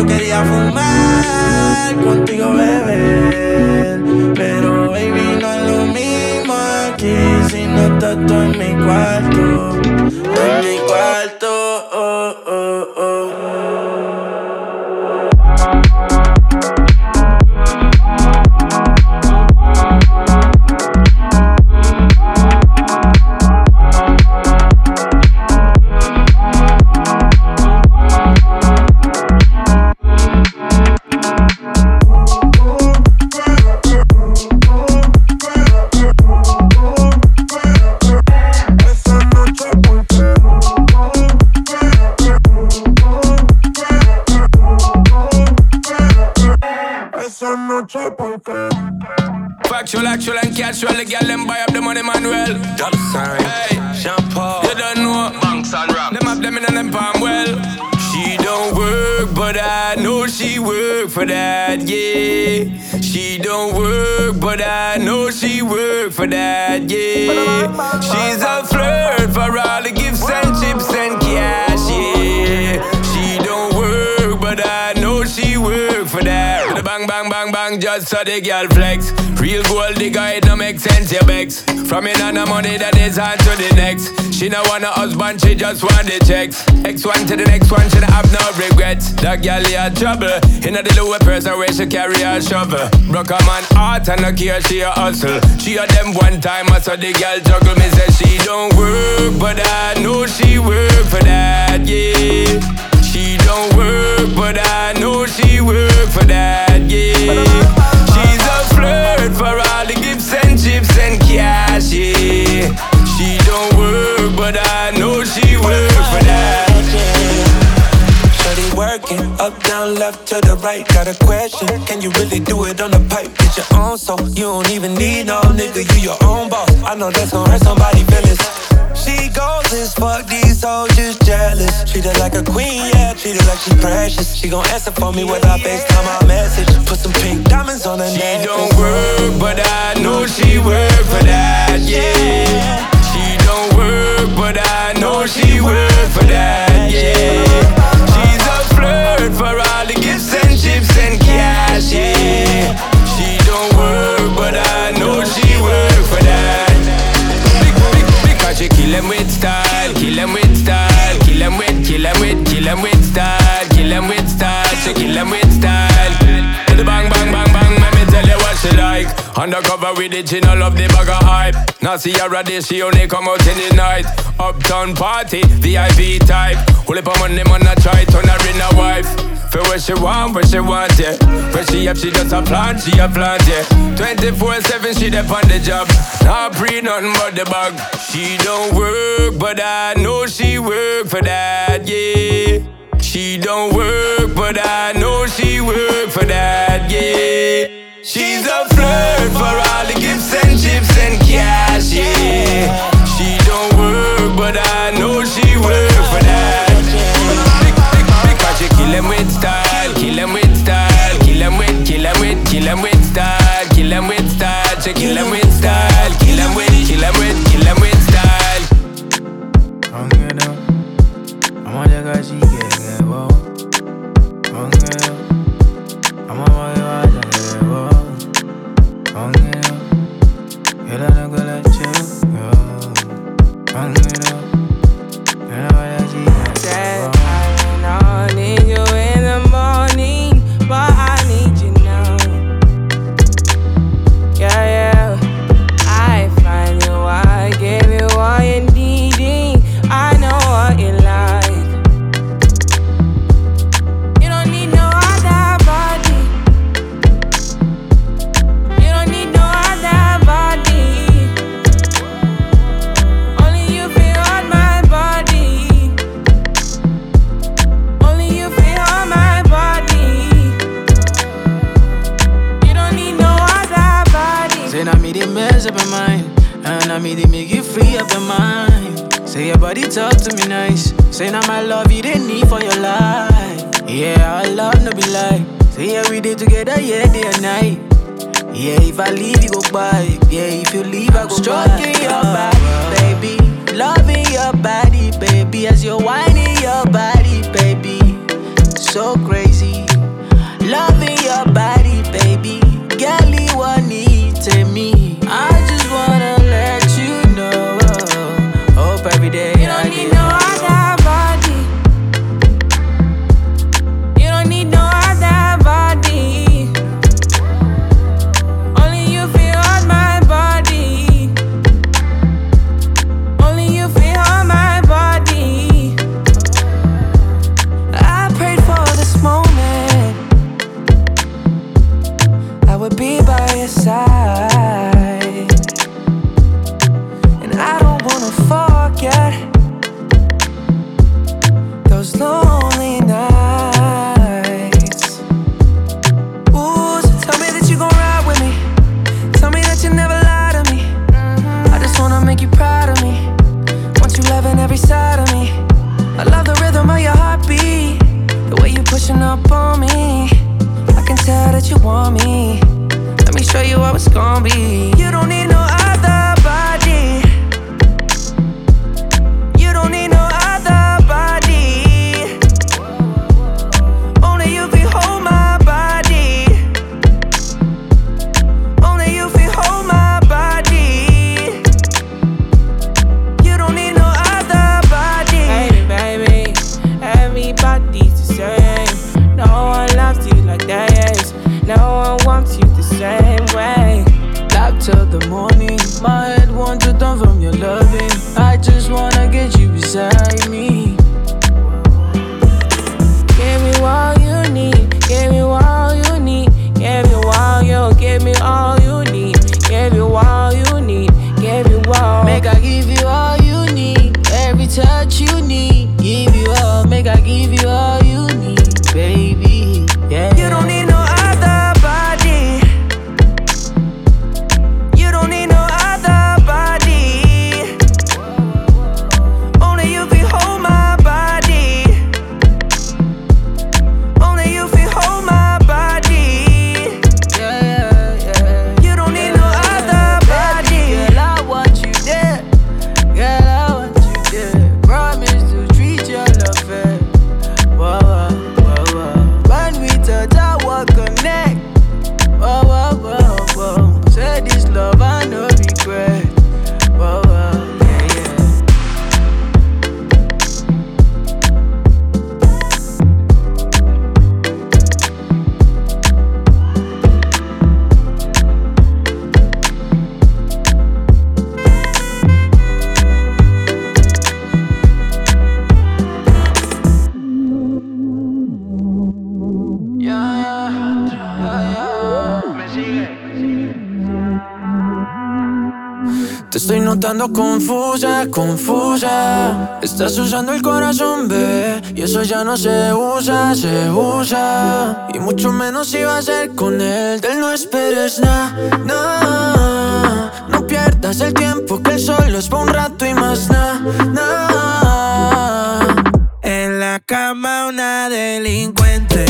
Yo quería fumar contigo beber, pero baby no es lo mismo aquí si no estás tú en mi cuarto, just so the girl flex. Real gold digger, it no make sense, your begs. From in on the money that is on to the next. She no want a husband, she just want the checks. X one to the next one, she have no regrets. That girl had trouble. In a the lower person where she carry a shovel. Broke a man heart and no care, she a hustle. She a them one time, I saw the girl juggle. Me say she don't work, but I know she work for that, yeah. She don't work, but I know she work for that, yeah. She's a flirt for all the gifts and chips and cash, yeah. She don't work, but I know she work for that. yeah. Shorty working up, down, left to the right. Got a question? Can you really do it on the pipe? Get your own so you don't even need no nigga. You your own boss. I know that's gonna hurt somebody feelings. She goes as fuck, these hoes just jealous. Treat her like a queen, yeah, treat her like she precious. She gon' answer for me with her FaceTime my message. Put some pink diamonds on her She neck. don't work, but I know she work for that, yeah. She don't work, but I know she work for that, yeah. She's a flirt for 'em with style, kill 'em with style, kill 'em with, kill with, kill 'em with style, kill 'em with style, she kill with she like. Undercover with the she no love the bag of hype. Now see her day, she only come out in the night. Uptown party, VIP type. Hold up on money, man, I try turn her in a wife. For what she want, what she want, yeah. When she up, she just a plant, she a plant, yeah. 24-7, she dep on the job. Not pre nothing but the bag. She don't work, but I know she work for that, yeah. She don't work, but I know she work for that, yeah. She's a flirt for all the gifts and chips and cash, yeah. estando confusa, confusa. Estás usando el corazón, bebé, y eso ya no se usa, se usa. Y mucho menos si va a ser con él. Del no esperes nada, na. No pierdas el tiempo que el sol es pa' un rato y más nada, na. En la cama una delincuente.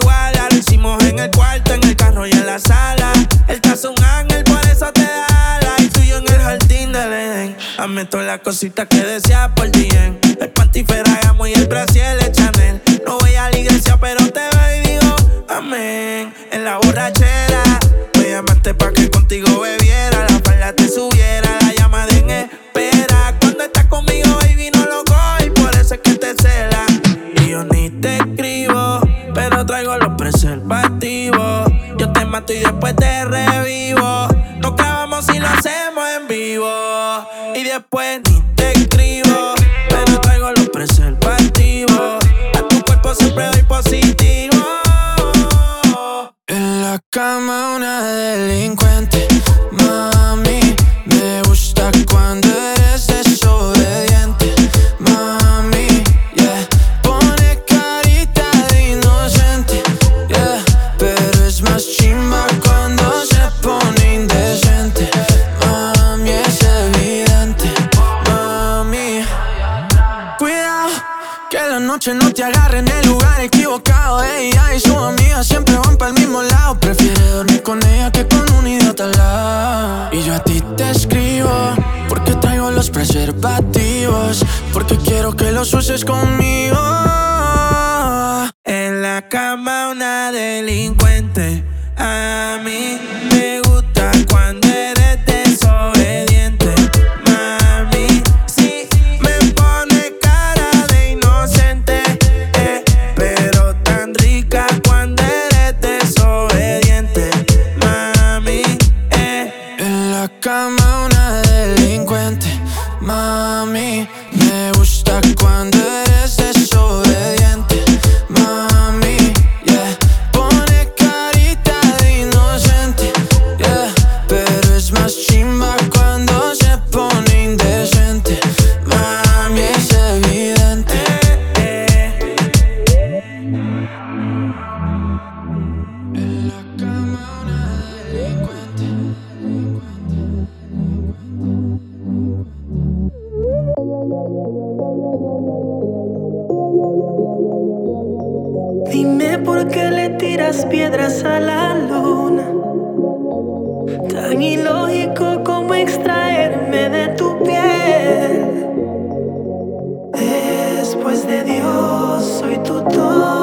Lo hicimos en el cuarto, en el carro y en la sala. Él te un ángel, por eso te ala. Y tú y yo en el jardín del Edén. Hazme todas las cositas que deseas por bien. El pantifera, y el brazo traigo los preservativos. Yo te mato y después te revivo. No clavamos si no hacemos por qué le tiras piedras a la luna. Tan ilógico como extraerme de tu piel. Después de Dios soy tu todo.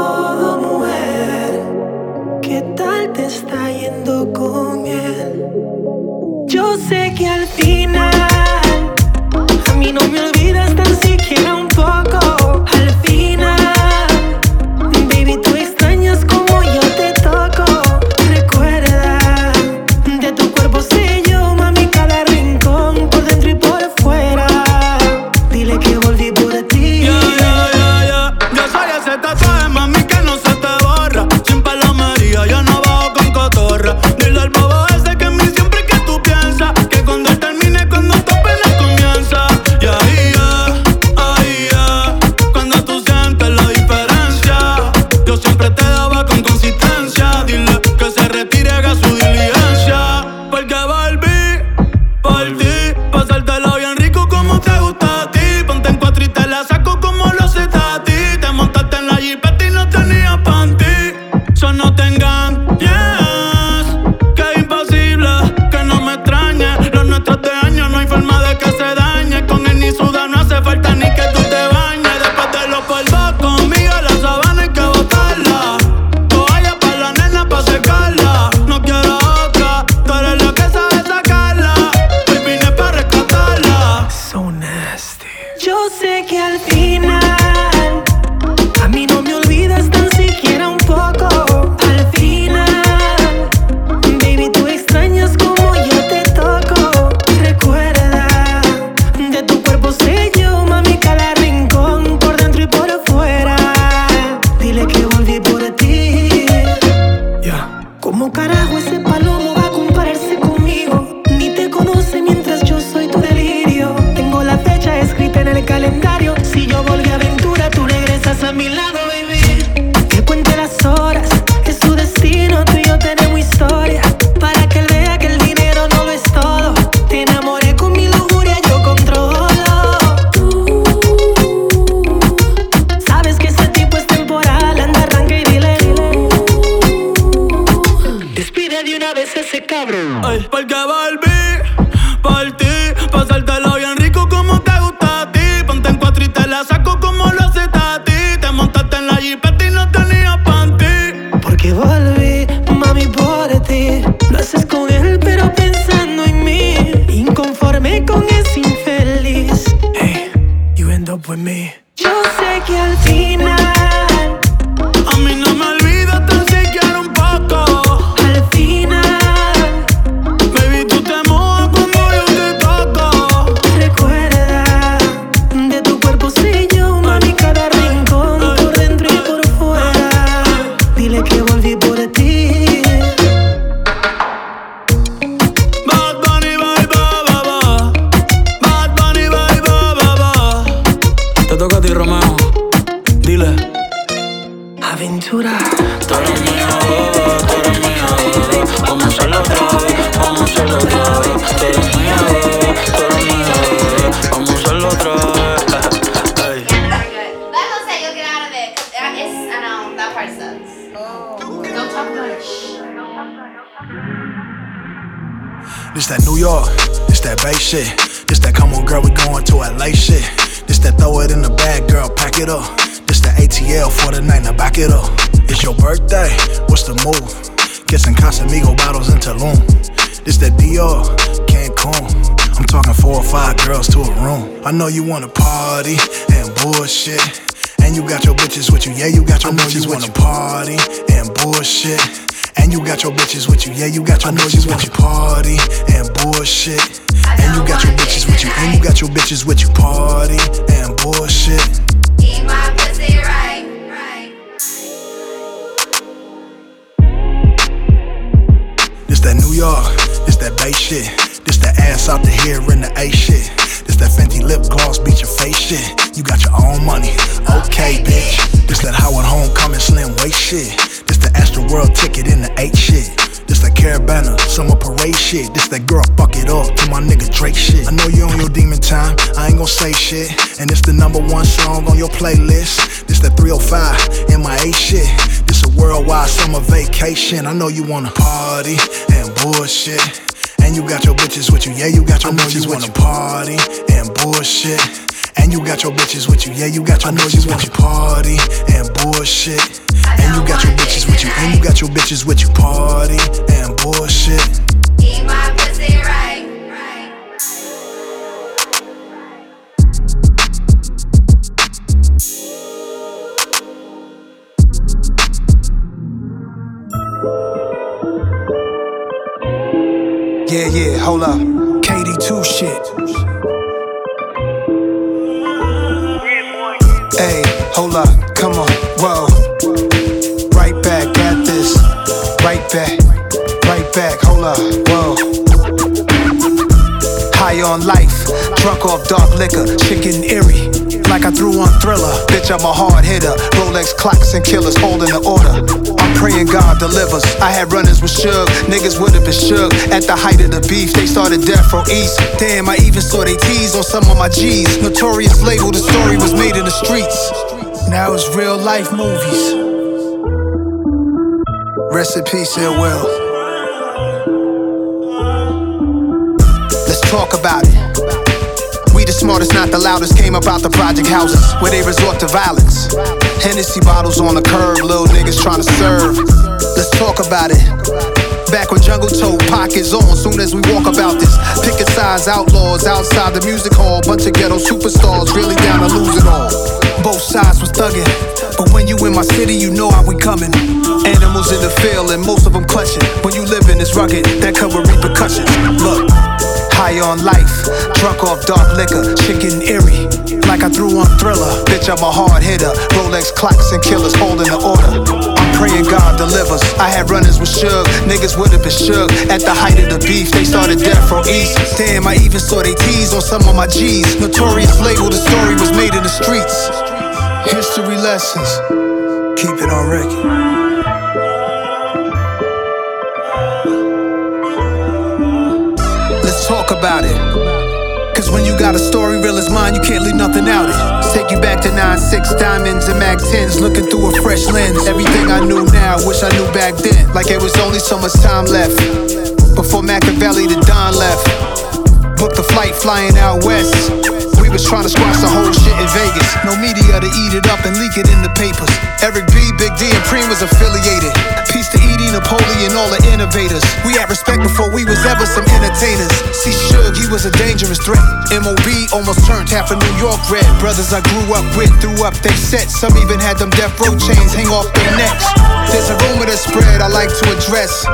Bag, girl, pack it up. This the ATL for the night, now back it up. It's your birthday, what's the move? Kissing Casamigo bottles in Tulum. This that Dior, Cancun. I'm talking four or five girls to a room. I know you wanna party and bullshit. And you got your bitches with you, yeah, you got your I know bitches you wanna party and bullshit. And you got your bitches with you, yeah, you got your I know bitches you with you. Party and bullshit. And you got your bitches with you, and you got your bitches with you. Party and bullshit. Eat my pussy right. This that New York, this that Bay shit. This that ass out the here in the A shit. This that Fenty lip gloss beat your face shit. You got your own money, okay, bitch. This that Howard Homecoming slim waist shit. The Astroworld ticket in the eight shit. This that Caribana, summer parade shit. This that girl fuck it up to my nigga Drake shit. I know you on your demon time, I ain't gon' say shit. And it's the number one song on your playlist. This that 305 in my A shit. This a worldwide summer vacation. I know you wanna party and bullshit. And you got your bitches with you, yeah, you got your I bitches you wanna party and bullshit. And you got your bitches with you, yeah, you got your I bitches with you, party and bullshit. And you got your bitches with you, and you got your bitches with you, party and bullshit. Eat my pussy right. Yeah, yeah, hold up. KD2 shit. Hey, hold up, come on, whoa. Right back at this. Right back, right back, hold up, whoa. High on life, drunk off dark liquor, chicken eerie I threw on Thriller. Bitch, I'm a hard hitter. Rolex clocks and killers holding the order. I'm praying God delivers. I had runners with Suge, niggas would've been shook. At the height of the beef, they started death from East. Damn, I even saw they tease on some of my G's. Notorious label, the story was made in the streets. Now it's real life movies. Peace, Ill Will. Let's talk about it the smartest, not the loudest. Came about the project houses where they resort to violence. Hennessy bottles on the curb, little niggas trying to serve. Let's talk about it. Back when Jungle Toe pockets on, soon as we walk about this. Picket signs, outlaws outside the music hall. Bunch of ghetto superstars, really down to lose it all. Both sides was thugging, but when you in my city, you know how we coming. Animals in the field, and most of them clutching. When you live in this rugged, that with repercussions. Look. High on life, drunk off dark liquor, chicken eerie. Like I threw on thriller. Bitch, I'm a hard hitter. Rolex clocks and killers holding the order. I'm praying God delivers. I had runners with Suge, niggas would've been shook. At the height of the beef, they started death from East. Damn, I even saw they tease on some of my G's. Notorious label, the story was made in the streets. History lessons, keep it on record. About it. Cause when you got a story real as mine, you can't leave nothing out it. Take you back to 9-6 diamonds and Mac 10s, looking through a fresh lens. Everything I knew now, wish I knew back then. Like it was only so much time left. Before Makaveli the Don left. Booked the flight flying out west. We was trying to squash the whole shit in Vegas. No media to eat it up and leak it in the papers. Eric B, Big D, and Preem was affiliated. Peace to Napoleon, all the innovators. We had respect before we was ever some entertainers. See, Suge, he was a dangerous threat. MOB almost turned half of New York red. Brothers I grew up with threw up they sets. Some even had them death row chains hang off their necks. There's a rumor that spread I like to address.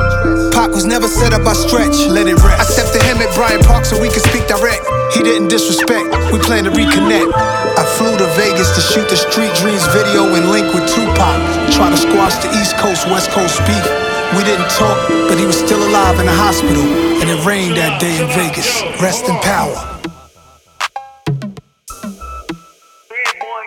Pac was never set up by stretch. Let it rest. I stepped to him at Bryant Park so we could speak direct. He didn't disrespect. We plan to reconnect. Flew to Vegas to shoot the Street Dreams video and link with Tupac. Try to squash the East Coast, West Coast beef. We didn't talk, but he was still alive in the hospital. And it rained that day in Vegas. Rest in power.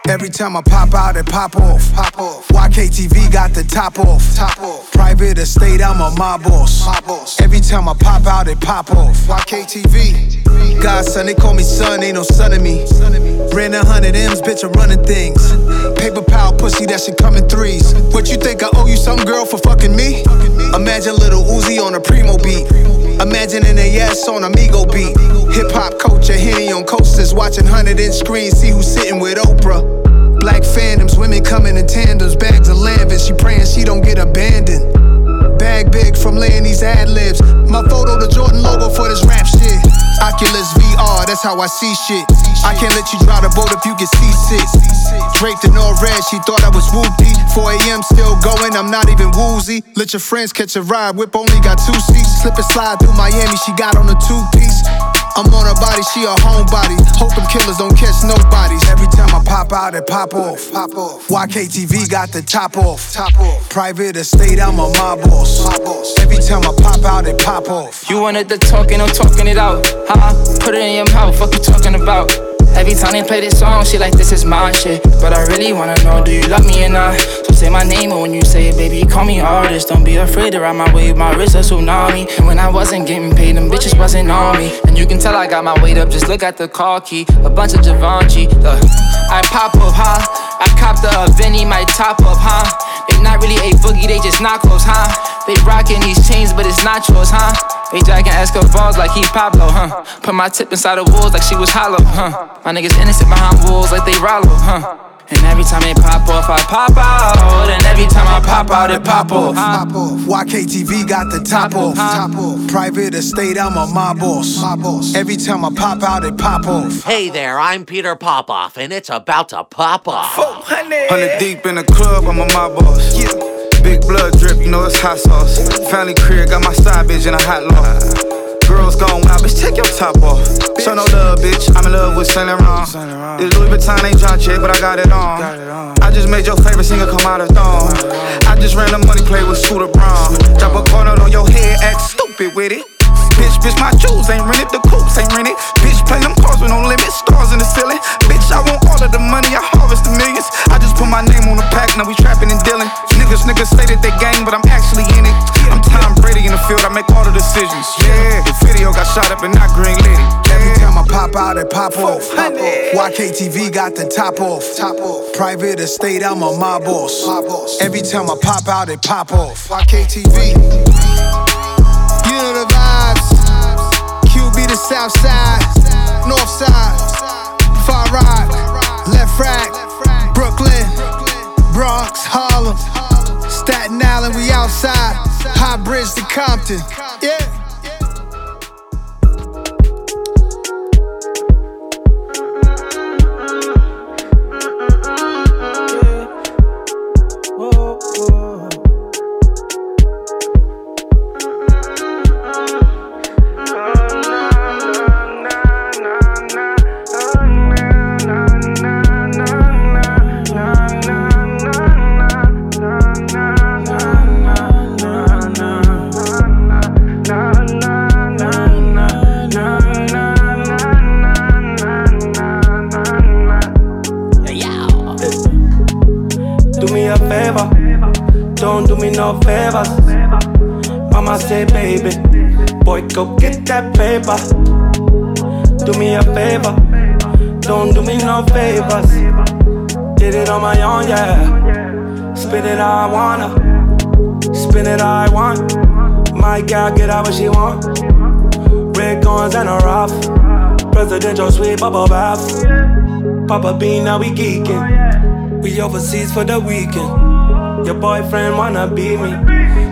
Every time I pop out, it pop off. Pop off. YKTV got the top off. Top off. Private estate, I'm a mob boss. My boss. Every time I pop out, it pop off. YKTV. Godson, they call me son, ain't no son of me. Ran a hundred M's, bitch, I'm running things. Paper power, pussy, that shit come in threes. What you think I owe you some girl for fucking me? Imagine little Uzi on a primo beat. Imagine Legend in a yes on Amigo beat. Hip hop culture, Henny on coasters. Watching 100 inch screens, see who's sitting with Oprah. Black phantoms, women coming in tandems, bags of Lanvin. She praying she don't get abandoned. Bag big from laying these ad libs. My photo, the Jordan logo for this rap shit. Oculus VR, that's how I see shit. I can't let you drive the boat if you get seasick. Draped in all red, she thought I was whoopty. 4 a.m. still going, I'm not even woozy. Let your friends catch a ride, whip only got two seats. Slip and slide through Miami, she got on a two piece. I'm on her body, she a homebody. Hope them killers don't catch nobodies. Every time I pop out, it pop off. Pop off. YKTV got the top off. Top off. Private estate, I'm a mob boss. Mob boss. Every time I pop out, it pop off. You wanted the talking, I'm talking it out. Huh? Put it in your mouth, fuck you talking about. Every time they play this song, she like, this is my shit. But I really wanna know, do you love me or not? So say my name, and when you say it, baby, call me artist. Don't be afraid to ride my wave, my wrist a tsunami. And when I wasn't getting paid, them bitches wasn't on me. And you can tell I got my weight up, just look at the car key. A bunch of Givenchy, uh, I pop up, huh? I cop the Vinny, my top up, huh? They not really a boogie, they just knockoffs, huh? They rockin' these chains, but it's not yours, huh? They jacking Escobars like he Pablo, huh? Put my tip inside the walls like she was hollow, huh? My niggas innocent behind walls like they Rollo, huh? And every time they pop off, I pop out. And every time I pop out, it pop off. Pop off. YKTV got the top off. Top off. Private estate, I'm a mob boss. Mob boss. Every time I pop out, it pop off. Hey there, I'm Peter Popoff, and it's about to pop off. Hundred deep in the club, I'm a mob boss. Big blood drip, you know it's hot sauce. Family career, got my side bitch in a hot law. Girls gone wild, bitch, take your top off. Show no love, bitch. I'm in love with Saint Laurent. This Louis Vuitton ain't dropped yet, but I got it on. I just made your favorite singer come out of thong. I just ran the money play with Scooter Braun. Drop a corner on your head, act stupid with it. Bitch, bitch, my jewels ain't rented, the coupes ain't rented. Bitch, play them cars with no limit, stars in the ceiling. Bitch, I want all of the money, I harvest the millions. I just put my name on the pack, now we trapping and dealing. Niggas, niggas say that they gang, but I'm actually in it. I'm Tom Brady in the field, I make all the decisions. Yeah, the video got shot up and not green lit. Every time I pop out, it pop off. Pop off. YKTV got the top off. Top off. Private estate, I'm a mob boss. Mob boss. Every time I pop out, it pop off. YKTV. You know the vibes. QB the south side, north side, far right, left rack, Brooklyn, Bronx, Harlem, High Bridge to Compton. Yeah. Paper. Do me a favor, don't do me no favors. Did it on my own, yeah. Spin it how I wanna, spin it how I want. My gal get out what she want. Red guns and a rough. Presidential suite bubble bath. Papa Bean, now we geeking. We overseas for the weekend. Your boyfriend wanna be me.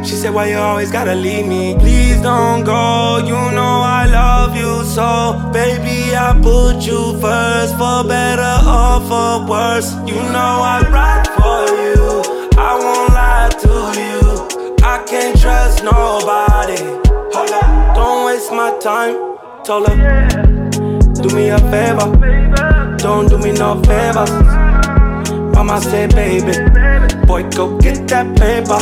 She said, Why you always gotta leave me? Please don't go. You know I love you so. Baby, I put you first for better or for worse. You know I ride for you. I won't lie to you. I can't trust nobody. Hold up, don't waste my time. Told her, do me a favor. Don't do me no favors. Mama say, baby, boy, go get that paper.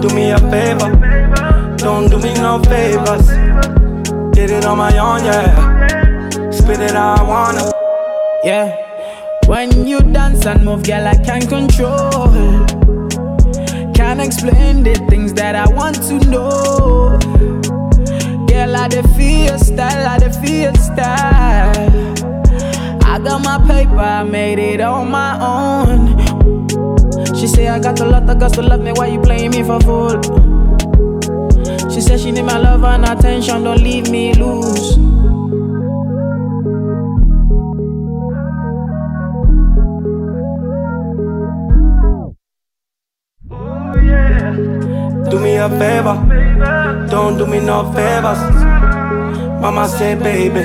Do me a favor, don't do me no favors. Did it on my own, yeah. Spit it I wanna. Yeah. When you dance and move, girl, I can't control. Can't explain the things that I want to know. Girl, I dey feel your style, I feel your style. I got my paper, I made it on my own. She say I got a lot of girls to love me, why you playing me for fool? She said she need my love and attention, don't leave me loose. Do me a favor, don't do me no favors. Mama say, baby,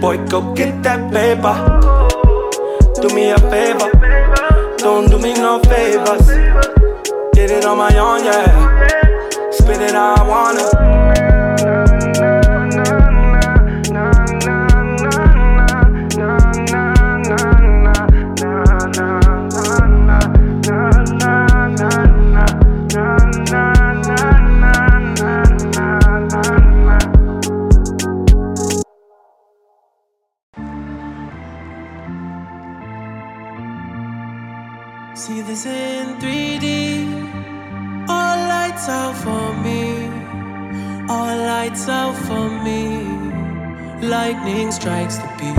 boy, go get that paper. Do me a favor, don't do me no favors. Get it on my own, yeah. Spit it how I want it. Lightning strikes the beach.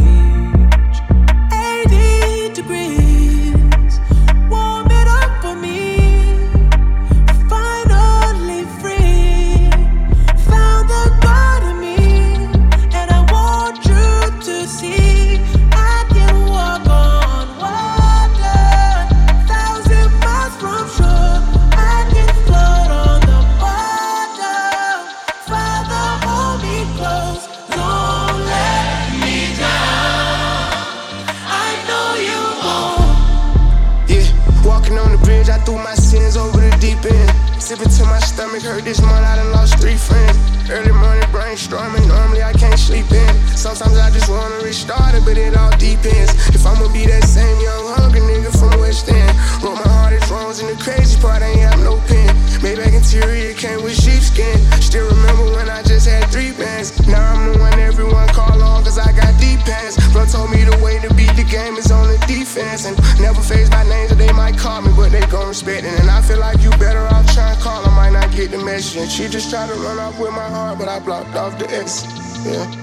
Never face my name, so they might call me, but they gon' respect it. And I feel like you better off trying to call, I might not get the message. And she just tried to run off with my heart, but I blocked off the X. Yeah.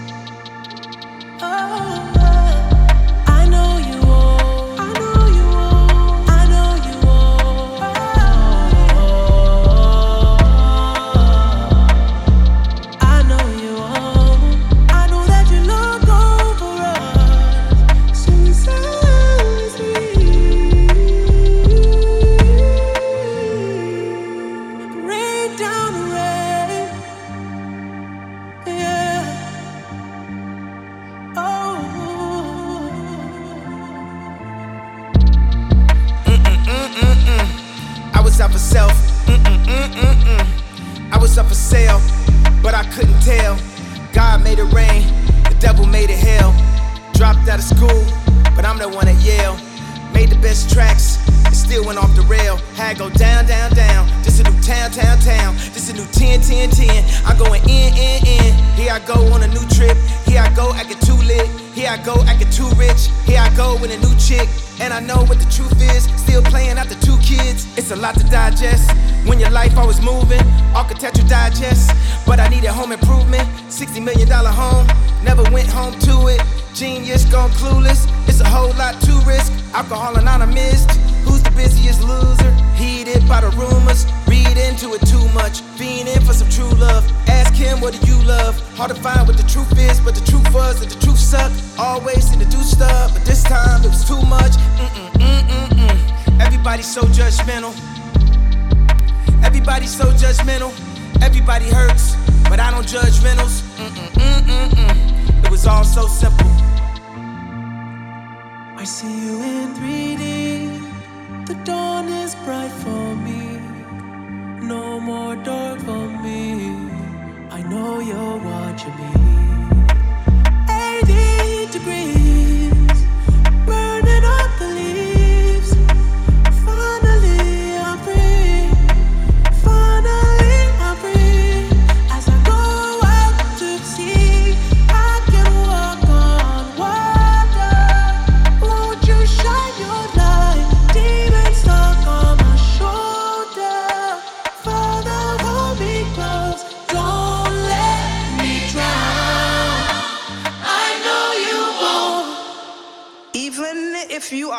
I Had go down, down, down. This a new town, town, town. This a new 10, 10, 10. I'm going in, in, in. Here I go on a new trip. Here I go acting too lit. Here I go acting too rich. Here I go with a new chick. And I know what the truth is. Still playing after two kids. It's a lot to digest. When your life always moving, architecture digest. But I needed home improvement. $60 million home. Never went home to it. Genius gone clueless. It's a whole lot to risk. Alcohol anonymous. Who's the busiest loser? Heated by the rumors. Read into it too much. Being in for some true love. Ask him, what do you love? Hard to find what the truth is, but the truth was that the truth sucked. Always seem to do stuff, but this time it was too much. Mm-mm, mm-mm, mm. Everybody's so judgmental. Everybody's so judgmental. Everybody hurts, but I don't judge rentals. Mm-mm, mm-mm, mm. It was all so simple. I see you in 3D. The dawn is bright for me. No more dark for me. I know you're watching me. 80 degrees.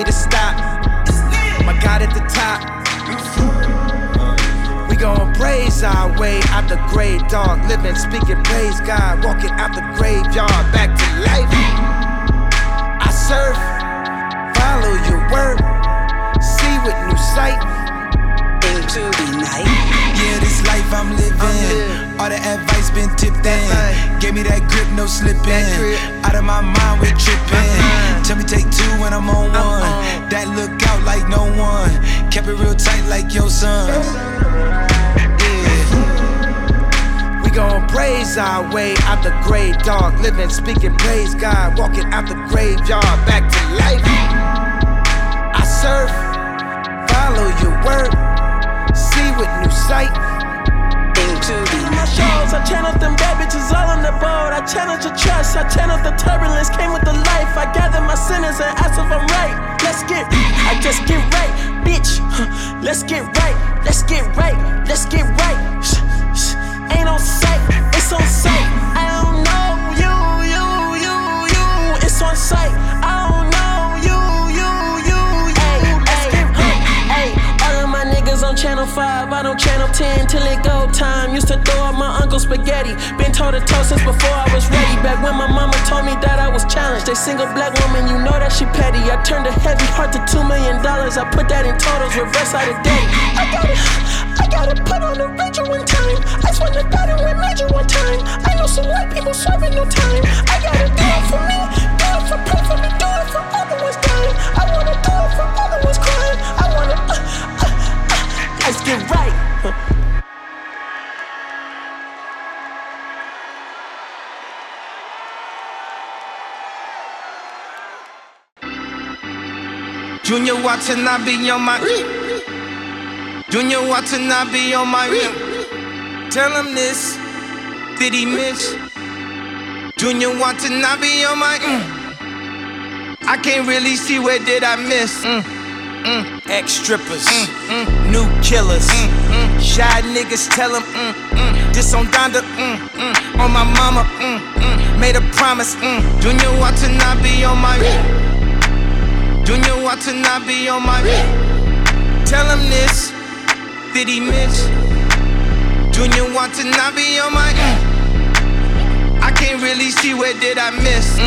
me to stop. My God at the top. We gon' praise our way out the grave, dog. Living, speaking, praise God. Walking out the graveyard, back to life. I serve, follow your word, see with new sight. life I'm living. All the advice been tipped in. Gave me that grip, no slipping. Out of my mind, we tripping. Tell me take two when I'm on one. That look out like no one. Kept it real tight like your son. Yeah. We gon' praise our way out the grave, dog. Living, speaking, praise God. Walking out the graveyard, back to life. I surf, follow your word, see with new sight shows, I channel them bad bitches all on the boat. I channel your trust, I channel the turbulence. Came with the life, I gather my sinners and ask if I'm right. Let's get, I just get right, bitch. Let's get right, let's get right, let's get right. Shh, shh. Ain't on sight, it's on sight. I don't know you, you, you, you. It's on sight, I don't know. Channel 5, I don't channel 10 till it go time. Used to throw up my uncle's spaghetti. Been told to toast since before I was ready. Back when my mama told me that I was challenged. They single black woman, you know that she petty. I turned a heavy heart to two million dollars. I put that in totals, reverse out of day. I got it, I gotta put on a ranger one time. I swear to God, with went major one time. I know some white people serving no time. I gotta do it for me, do it for pray for me, do it for all the ones dying. I wanna do it for all the ones crying. I wanna. Uh, Let's get right. Junya Watanabe on my. Junya Watanabe on my. Tell him this. Did he miss? Junya Watanabe on my. Mm. I can't really see where did I miss. Mm mm, ex strippers, mm, mm, new killers. Mm, Shy niggas tell them, this on Donda, on my mama, made a promise. Mm. Junior, I to not be on my. Junya Watanabe on my. Tell him this, did he miss? Junior, I to not be on my. I can't really see where did I miss.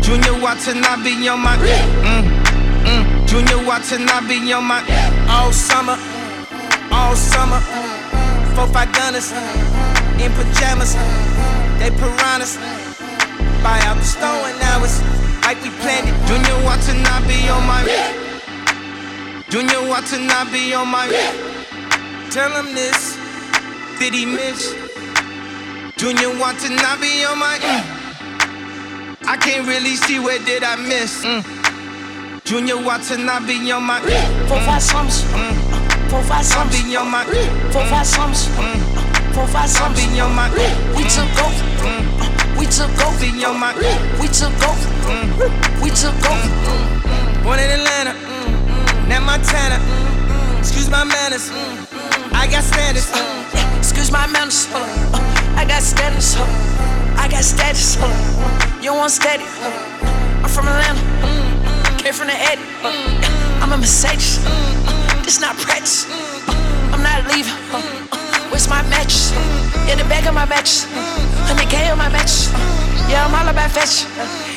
Junya Watanabe on my. Mm. Junya Watanabe on my all summer, all summer. Four five gunners in pajamas, they piranhas. Buy out the stone, and now it's like we planned it. Junya Watanabe on my Junya Watanabe on my Tell him this, did he miss? Junya Watanabe on my mm. I can't really see where did I miss. Mm. Junya Watanabe on my provide sums. Mm. Provide sums. I be on my provide sums. Provide mm. sums. Mm. I be on my we took over. We took over. Be on my we took over. We took over. Born in Atlanta, now Montana. Excuse my manners. I got standards. Uh, excuse my manners. I got standards. I got status. Uh, uh, you want steady? I'm from Atlanta came from the edit. I'm a Mercedes. This not practice. I'm not leaving. Where's my match? In the back of my matches. 100K on my match. Yeah, I'm all about fetch.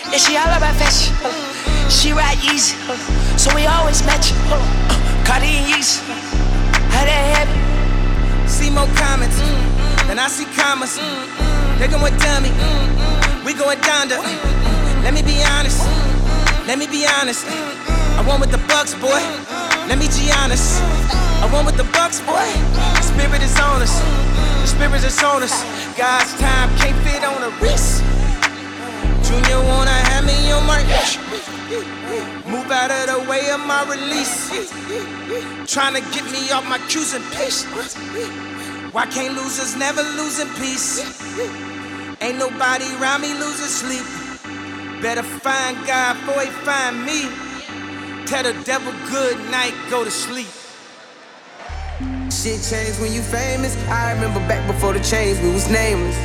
Yeah, she all about fetch. She ride easy. So we always match. Carti and Yeezy. How that happen? See more comments. Then I see commas. They going dummy. We going down to. Let me be honest. Let me be honest. I want with the Bucks, boy. Let me be honest. I want with the Bucks, boy. The spirit is on us. The spirit is on us. God's time can't fit on a wrist. Junior wanna have me on my. Move out of the way of my release. Trying to get me off my cues and peace. Why can't losers never lose in peace? Ain't nobody around me losing sleep. Better find God before he find me. Tell the devil good night, go to sleep. Shit changed when you famous. I remember back before the change, we was nameless.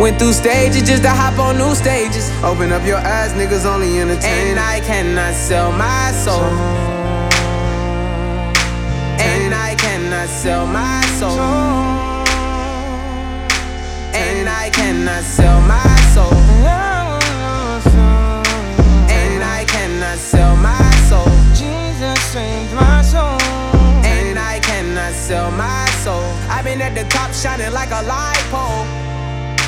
Went through stages just to hop on new stages. Open up your eyes, niggas only entertain. And I cannot sell my soul. And I cannot sell my soul. And I cannot sell my sell my soul. I've been at the top shining like a light pole.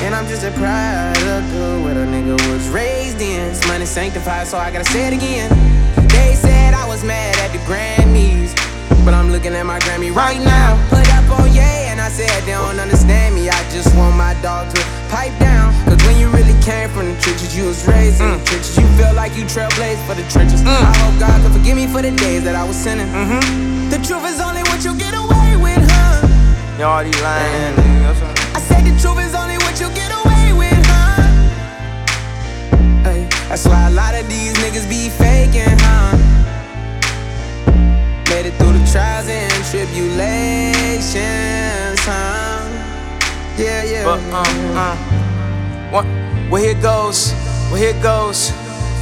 And I'm just a product of what a nigga was raised in. This money sanctified, so I gotta say it again. They said I was mad at the Grammys. But I'm looking at my Grammy right now. Put up on yeah, and I said they don't understand me. I just want my dog to pipe down. Cause when you really came from the trenches, you was raised in the trenches. You feel like you trailblazed for the trenches. I hope God can forgive me for the days that I was sinning. Mm-hmm. The truth is only what you get away Y'all these lying I said the truth is only what you get away with, huh? Ay, that's why a lot of these niggas be faking, huh? Made it through the trials and tribulations, huh? Yeah, yeah. But, uh, uh. What? Well, here goes. Well, here goes.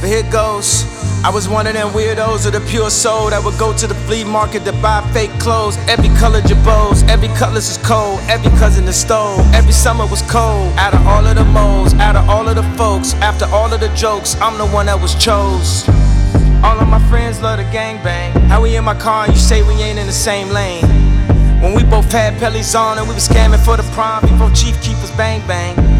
But here goes. I was one of them weirdos of the pure soul that would go to the flea market to buy fake clothes. Every color jabos, every colors is cold, every cousin is stole. Every summer was cold. Out of all of the moles, out of all of the folks, after all of the jokes, I'm the one that was chose. All of my friends love the gangbang. How we in my car and you say we ain't in the same lane? When we both had pellies on and we was scamming for the prom before Chief Keepers bang bang.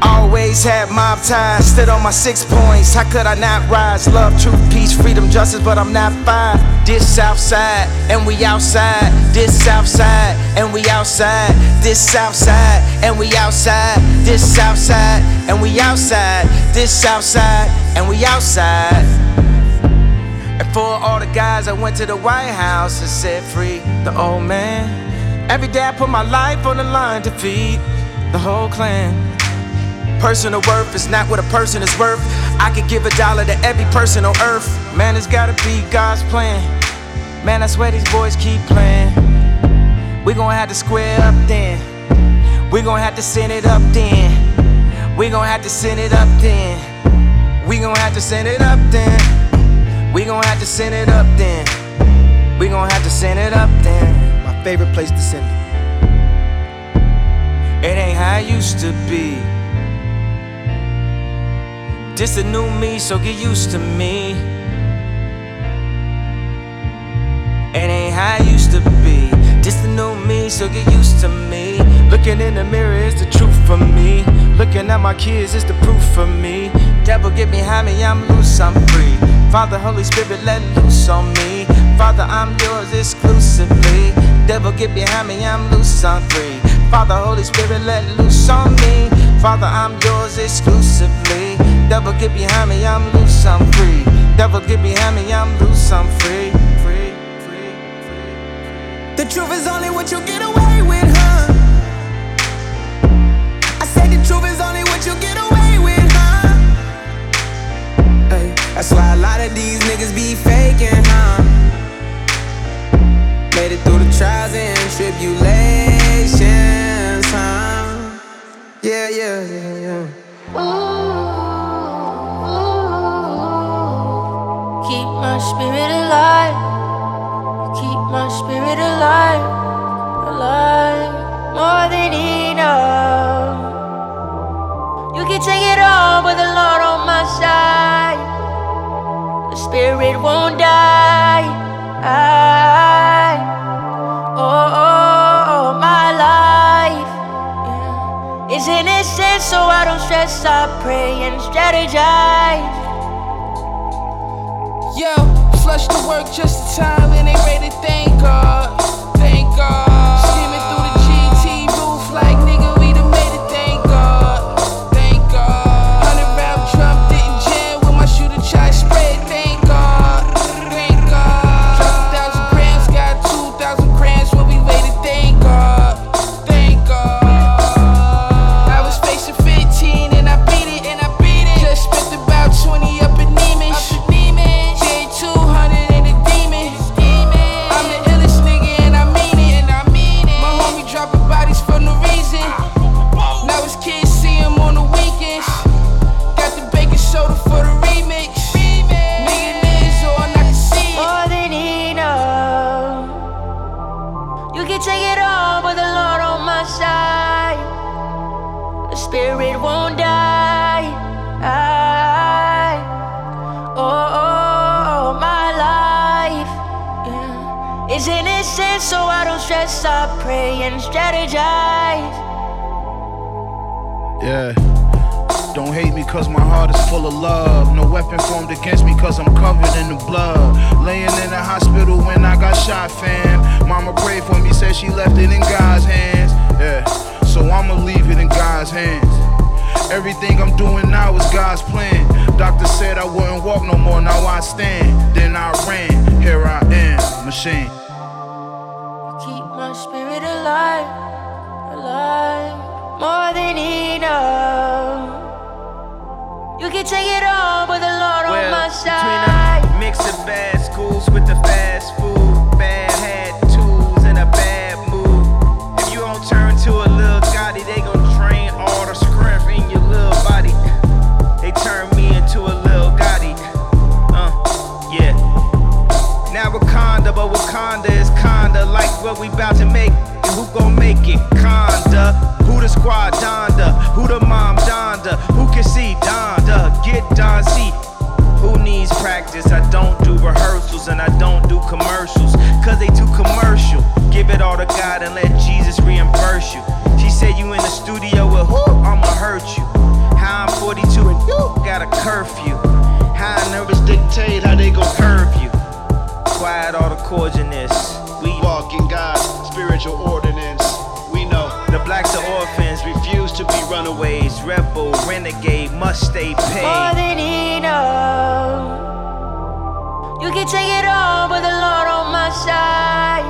Always had mob ties, stood on my six points. How could I not rise? Love, truth, peace, freedom, justice, but I'm not five. This south side, and we outside. This south side, and we outside. This south side, and we outside. This south side, and we outside. This south side, and we outside. And for all the guys that went to the White House and set free the old man. Every day I put my life on the line to feed the whole clan. Personal worth is not what a person is worth. I could give a dollar to every person on earth. Man, it's gotta be God's plan. Man, I swear these boys keep playing. We gon' have to square up then. We gon' have to send it up then. We gon' have to send it up then. We gon' have to send it up then. We gon' have to send it up then. We gon' have to send it up then. My favorite place to send it. It ain't how it used to be. This a new me, so get used to me. It ain't how it used to be. This the new me, so get used to me. Looking in the mirror is the truth for me. Looking at my kids is the proof for me. Devil get behind me, I'm loose, I'm free. Father, Holy Spirit, let loose on me. Father, I'm yours exclusively. Devil get behind me, I'm loose, I'm free. Father, Holy Spirit, let loose on me. Father, I'm yours exclusively. Devil get behind me, I'm loose, I'm free. Devil get behind me, I'm loose, I'm free. Free, free, free. The truth is only what you get away with, huh? I said the truth is only what you get away with, huh? Ay, that's why a lot of these niggas be faking, spirit alive. Keep my spirit alive. Alive. More than enough. You can take it all, but the Lord on my side. The spirit won't die. I, oh, oh, oh, my life yeah, is innocent, so I don't stress. I pray and strategize. Yo, flush the work just in time and they ready to thank God. Thank God. Pray and strategize. Yeah. Don't hate me cause my heart is full of love. No weapon formed against me cause I'm covered in the blood. Laying in the hospital when I got shot, fam. Mama prayed for me, said she left it in God's hands. Yeah, so I'ma leave it in God's hands. Everything I'm doing now is God's plan. Doctor said I wouldn't walk no more, now I stand. Then I ran, here I am, machine. Spirit alive, alive, more than enough. You can take it all, but the Lord well, on my side. Between a mix of bad what we bout to make. And who gon' make it? Donda. Who the squad Donda? Who the mom Donda? Who can see Donda? Get Don. Who needs practice? I don't do rehearsals and I don't do commercials. Cause they too commercial. Give it all to God and let Jesus reimburse you. She said you in the studio with who? I'ma hurt you. How I'm 42 and you got a curfew. How nervous dictate how they gon' curve you. Quiet all the this. We walk in God's spiritual ordinance. We know the blacks are orphans, refuse to be runaways. Rebel, renegade, must stay paid. More than enough. You can take it all, but the Lord on my side.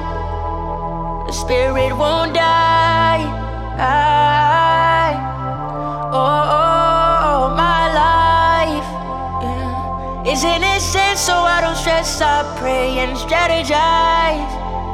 The spirit won't die. I, innocent, so I don't stress. I pray and strategize.